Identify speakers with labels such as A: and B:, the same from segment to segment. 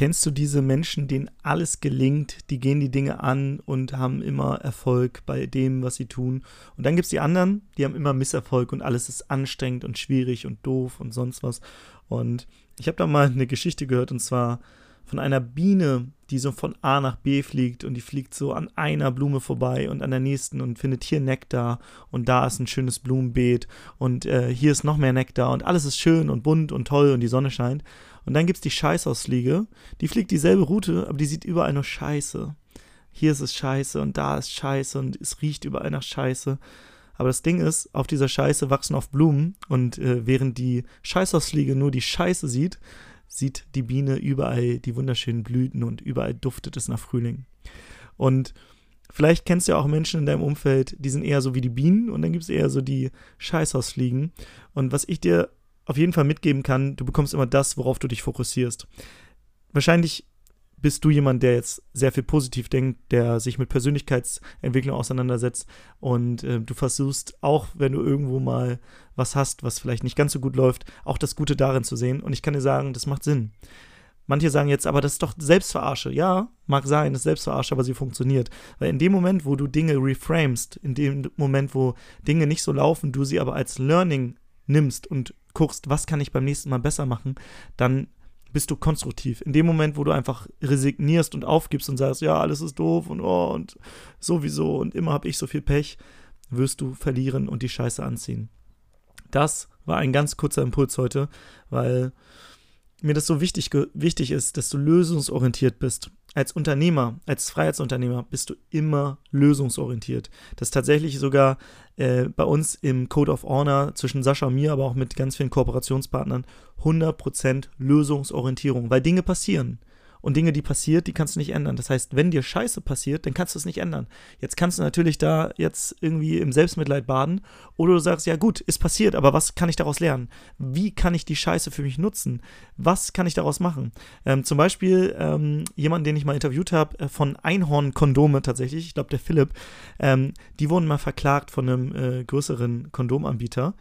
A: Kennst du diese Menschen, denen alles gelingt, die gehen die Dinge an und haben immer Erfolg bei dem, was sie tun? Und dann gibt es die anderen, die haben immer Misserfolg und alles ist anstrengend und schwierig und doof und sonst was. Und ich habe da mal eine Geschichte gehört und zwar von einer Biene, die so von A nach B fliegt und die fliegt so an einer Blume vorbei und an der nächsten und findet hier Nektar und da ist ein schönes Blumenbeet und äh, hier ist noch mehr Nektar und alles ist schön und bunt und toll und die Sonne scheint. Und dann gibt es die Scheißausfliege, die fliegt dieselbe Route, aber die sieht überall nur Scheiße. Hier ist es Scheiße und da ist Scheiße und es riecht überall nach Scheiße. Aber das Ding ist, auf dieser Scheiße wachsen oft Blumen und äh, während die Scheißausfliege nur die Scheiße sieht, sieht die Biene überall die wunderschönen Blüten und überall duftet es nach Frühling. Und vielleicht kennst du ja auch Menschen in deinem Umfeld, die sind eher so wie die Bienen und dann gibt es eher so die Scheißhausfliegen. Und was ich dir auf jeden Fall mitgeben kann, du bekommst immer das, worauf du dich fokussierst. Wahrscheinlich bist du jemand, der jetzt sehr viel positiv denkt, der sich mit Persönlichkeitsentwicklung auseinandersetzt und äh, du versuchst auch, wenn du irgendwo mal was hast, was vielleicht nicht ganz so gut läuft, auch das Gute darin zu sehen. Und ich kann dir sagen, das macht Sinn. Manche sagen jetzt, aber das ist doch Selbstverarsche. Ja, mag sein, das ist Selbstverarsche, aber sie funktioniert. Weil in dem Moment, wo du Dinge reframest, in dem Moment, wo Dinge nicht so laufen, du sie aber als Learning nimmst und guckst, was kann ich beim nächsten Mal besser machen, dann bist du konstruktiv. In dem Moment, wo du einfach resignierst und aufgibst und sagst, ja, alles ist doof und oh und sowieso und immer habe ich so viel Pech, wirst du verlieren und die Scheiße anziehen. Das war ein ganz kurzer Impuls heute, weil mir das so wichtig, wichtig ist, dass du lösungsorientiert bist als Unternehmer, als Freiheitsunternehmer bist du immer lösungsorientiert. Das ist tatsächlich sogar äh, bei uns im Code of Honor zwischen Sascha und mir, aber auch mit ganz vielen Kooperationspartnern 100% Lösungsorientierung, weil Dinge passieren. Und Dinge, die passiert, die kannst du nicht ändern. Das heißt, wenn dir Scheiße passiert, dann kannst du es nicht ändern. Jetzt kannst du natürlich da jetzt irgendwie im Selbstmitleid baden oder du sagst, ja gut, ist passiert, aber was kann ich daraus lernen? Wie kann ich die Scheiße für mich nutzen? Was kann ich daraus machen? Ähm, zum Beispiel ähm, jemand, den ich mal interviewt habe, äh, von Einhorn-Kondome tatsächlich, ich glaube der Philipp, ähm, die wurden mal verklagt von einem äh, größeren Kondomanbieter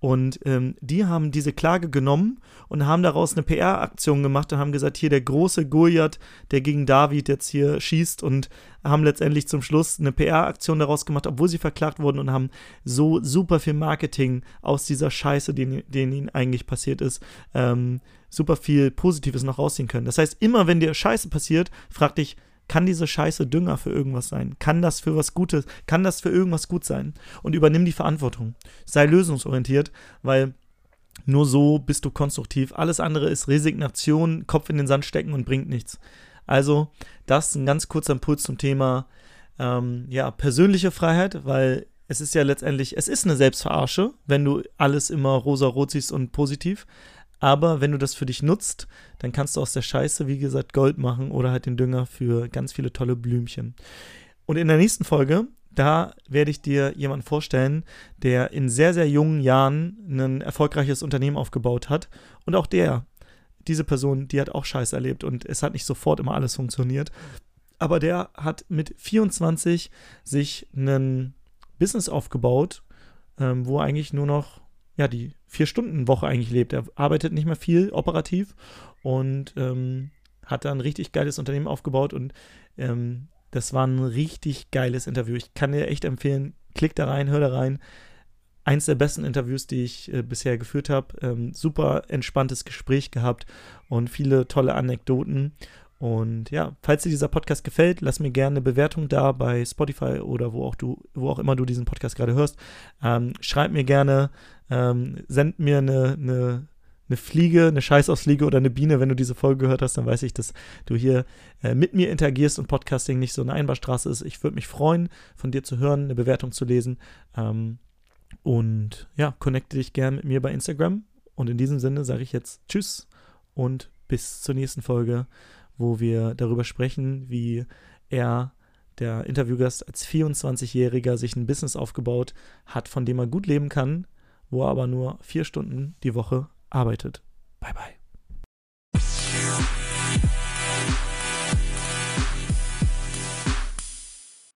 A: und ähm, die haben diese Klage genommen und haben daraus eine PR-Aktion gemacht und haben gesagt, hier der große Goliath, der gegen David jetzt hier schießt und haben letztendlich zum Schluss eine PR-Aktion daraus gemacht, obwohl sie verklagt wurden und haben so super viel Marketing aus dieser Scheiße, die, die ihnen eigentlich passiert ist, ähm, super viel Positives noch rausziehen können. Das heißt, immer wenn dir Scheiße passiert, frag dich, kann diese Scheiße Dünger für irgendwas sein? Kann das für was Gutes, kann das für irgendwas gut sein? Und übernimm die Verantwortung. Sei lösungsorientiert, weil nur so bist du konstruktiv. Alles andere ist Resignation, Kopf in den Sand stecken und bringt nichts. Also, das ist ein ganz kurzer Impuls zum Thema ähm, ja, persönliche Freiheit, weil es ist ja letztendlich, es ist eine Selbstverarsche, wenn du alles immer rosa-rot siehst und positiv. Aber wenn du das für dich nutzt, dann kannst du aus der Scheiße, wie gesagt, Gold machen oder halt den Dünger für ganz viele tolle Blümchen. Und in der nächsten Folge, da werde ich dir jemanden vorstellen, der in sehr, sehr jungen Jahren ein erfolgreiches Unternehmen aufgebaut hat. Und auch der, diese Person, die hat auch Scheiße erlebt und es hat nicht sofort immer alles funktioniert. Aber der hat mit 24 sich ein Business aufgebaut, ähm, wo eigentlich nur noch ja, die Vier-Stunden-Woche eigentlich lebt. Er arbeitet nicht mehr viel operativ und ähm, hat da ein richtig geiles Unternehmen aufgebaut und ähm, das war ein richtig geiles Interview. Ich kann dir echt empfehlen, klick da rein, hör da rein. Eins der besten Interviews, die ich äh, bisher geführt habe. Ähm, super entspanntes Gespräch gehabt und viele tolle Anekdoten. Und ja, falls dir dieser Podcast gefällt, lass mir gerne eine Bewertung da bei Spotify oder wo auch du, wo auch immer du diesen Podcast gerade hörst. Ähm, schreib mir gerne, ähm, send mir eine, eine, eine Fliege, eine Scheißausfliege oder eine Biene, wenn du diese Folge gehört hast, dann weiß ich, dass du hier äh, mit mir interagierst und Podcasting nicht so eine Einbahnstraße ist. Ich würde mich freuen, von dir zu hören, eine Bewertung zu lesen. Ähm, und ja, connecte dich gerne mit mir bei Instagram. Und in diesem Sinne sage ich jetzt Tschüss und bis zur nächsten Folge wo wir darüber sprechen, wie er, der Interviewgast, als 24-Jähriger sich ein Business aufgebaut hat, von dem er gut leben kann, wo er aber nur vier Stunden die Woche arbeitet.